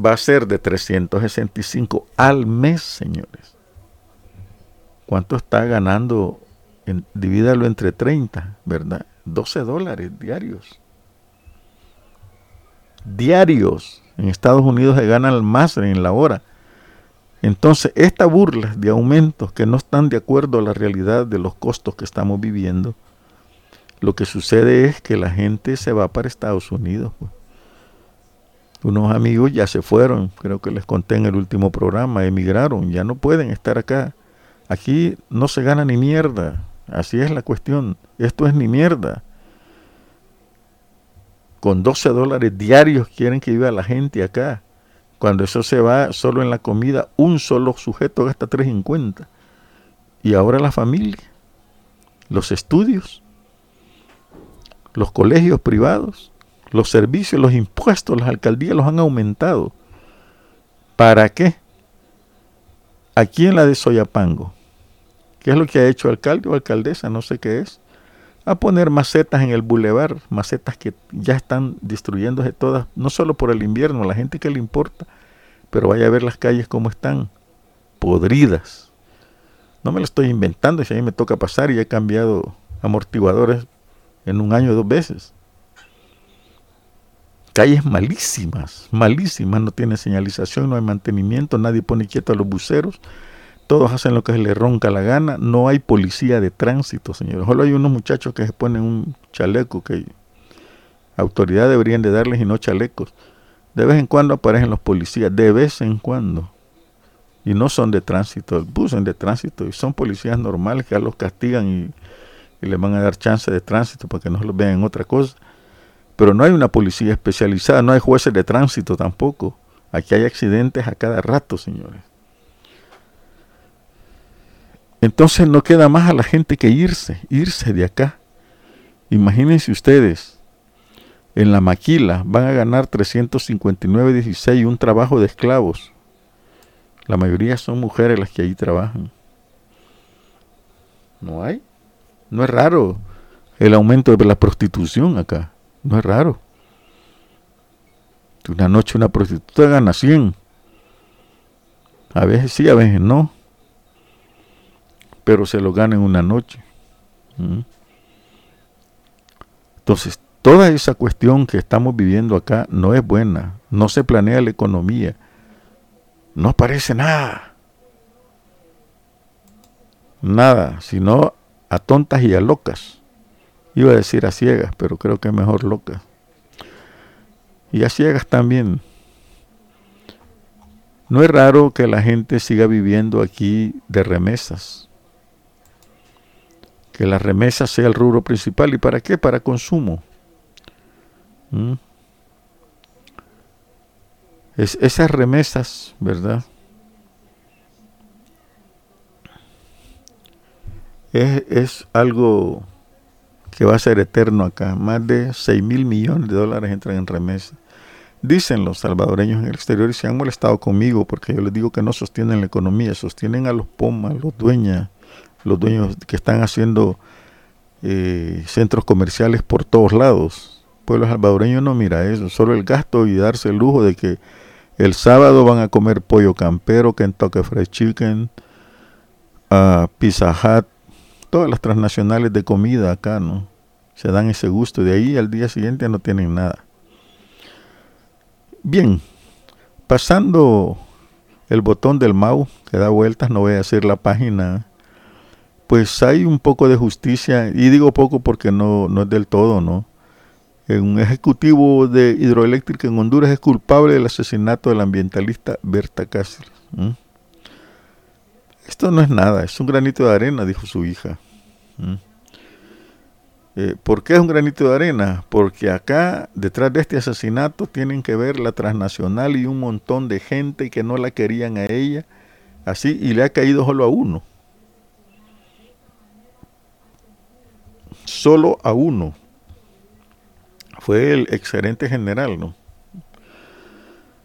va a ser de 365 al mes, señores. ¿Cuánto está ganando? En, divídalo entre 30, ¿verdad? 12 dólares diarios. Diarios. En Estados Unidos se ganan más en la hora. Entonces, esta burla de aumentos que no están de acuerdo a la realidad de los costos que estamos viviendo, lo que sucede es que la gente se va para Estados Unidos. Pues. Unos amigos ya se fueron, creo que les conté en el último programa, emigraron, ya no pueden estar acá. Aquí no se gana ni mierda. Así es la cuestión. Esto es ni mierda. Con 12 dólares diarios quieren que viva la gente acá. Cuando eso se va solo en la comida, un solo sujeto gasta 3.50. Y ahora la familia, los estudios, los colegios privados, los servicios, los impuestos, las alcaldías los han aumentado. ¿Para qué? Aquí en la de Soyapango, ¿Qué es lo que ha hecho alcalde o alcaldesa? No sé qué es. A poner macetas en el bulevar, macetas que ya están destruyéndose todas, no solo por el invierno, la gente que le importa, pero vaya a ver las calles como están, podridas. No me lo estoy inventando, si a mí me toca pasar y he cambiado amortiguadores en un año dos veces. Calles malísimas, malísimas, no tiene señalización, no hay mantenimiento, nadie pone quieto a los buceros todos hacen lo que se les ronca la gana, no hay policía de tránsito, señores. Solo hay unos muchachos que se ponen un chaleco que autoridad deberían de darles y no chalecos. De vez en cuando aparecen los policías, de vez en cuando. Y no son de tránsito, son de tránsito y son policías normales que los castigan y, y les van a dar chance de tránsito para que no los vean en otra cosa. Pero no hay una policía especializada, no hay jueces de tránsito tampoco. Aquí hay accidentes a cada rato, señores. Entonces no queda más a la gente que irse, irse de acá. Imagínense ustedes, en la maquila van a ganar 359.16 y un trabajo de esclavos. La mayoría son mujeres las que ahí trabajan. No hay. No es raro el aumento de la prostitución acá. No es raro. Una noche una prostituta gana 100. A veces sí, a veces no. Pero se lo gana en una noche. ¿Mm? Entonces, toda esa cuestión que estamos viviendo acá no es buena, no se planea la economía, no aparece nada, nada, sino a tontas y a locas. Iba a decir a ciegas, pero creo que es mejor locas. Y a ciegas también. No es raro que la gente siga viviendo aquí de remesas. Que la remesa sea el rubro principal. ¿Y para qué? Para consumo. ¿Mm? Es, esas remesas, ¿verdad? Es, algo que va a ser eterno acá. Más de 6 mil millones de dólares entran en remesas. Dicen los salvadoreños en el exterior y se han molestado conmigo porque yo les digo que no sostienen la economía, sostienen a los POMA, los dueños, los dueños que están haciendo eh, centros comerciales por todos lados pueblo salvadoreño no mira eso, solo el gasto y darse el lujo de que el sábado van a comer pollo campero, Kentucky Fried Chicken, uh, Pizza Hut, todas las transnacionales de comida acá, ¿no? Se dan ese gusto de ahí al día siguiente no tienen nada. Bien, pasando el botón del MAU que da vueltas, no voy a hacer la página, pues hay un poco de justicia, y digo poco porque no, no es del todo, ¿no? un ejecutivo de hidroeléctrica en Honduras es culpable del asesinato del ambientalista Berta Cáceres. Esto no es nada, es un granito de arena, dijo su hija. Eh, ¿Por qué es un granito de arena? Porque acá, detrás de este asesinato, tienen que ver la transnacional y un montón de gente que no la querían a ella, así, y le ha caído solo a uno. Solo a uno fue el excelente general, ¿no?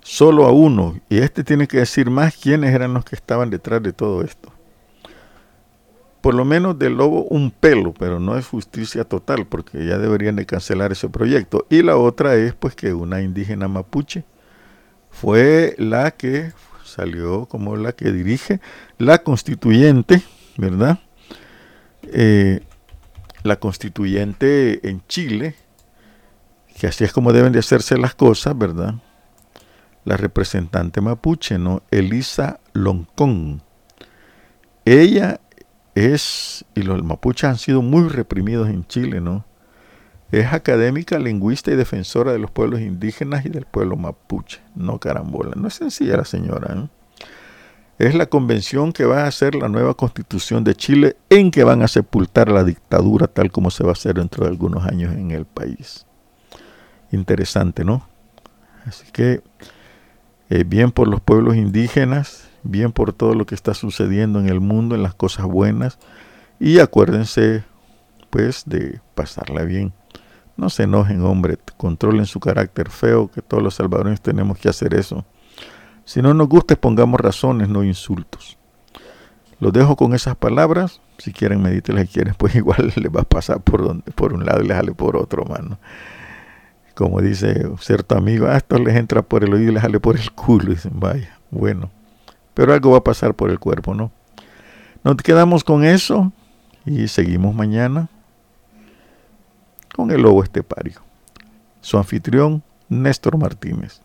Solo a uno. Y este tiene que decir más quiénes eran los que estaban detrás de todo esto. Por lo menos del lobo un pelo, pero no es justicia total, porque ya deberían de cancelar ese proyecto. Y la otra es pues que una indígena mapuche fue la que salió como la que dirige la constituyente, ¿verdad? Eh, la constituyente en Chile, que así es como deben de hacerse las cosas, ¿verdad? La representante mapuche, ¿no? Elisa Loncón. Ella es, y los mapuches han sido muy reprimidos en Chile, ¿no? Es académica, lingüista y defensora de los pueblos indígenas y del pueblo mapuche. No carambola. No es sencilla la señora. ¿eh? Es la convención que va a hacer la nueva constitución de Chile en que van a sepultar la dictadura tal como se va a hacer dentro de algunos años en el país interesante, ¿no? Así que eh, bien por los pueblos indígenas, bien por todo lo que está sucediendo en el mundo, en las cosas buenas, y acuérdense pues de pasarla bien. No se enojen, hombre, controlen su carácter feo, que todos los salvadoreños tenemos que hacer eso. Si no nos gusta, pongamos razones, no insultos. Los dejo con esas palabras. Si quieren, medítelas si quieren, pues igual les va a pasar por, donde, por un lado y les sale por otro, mano como dice cierto amigo, a esto les entra por el oído y les sale por el culo. Y dicen, vaya, bueno, pero algo va a pasar por el cuerpo, ¿no? Nos quedamos con eso y seguimos mañana con el lobo estepario. Su anfitrión, Néstor Martínez.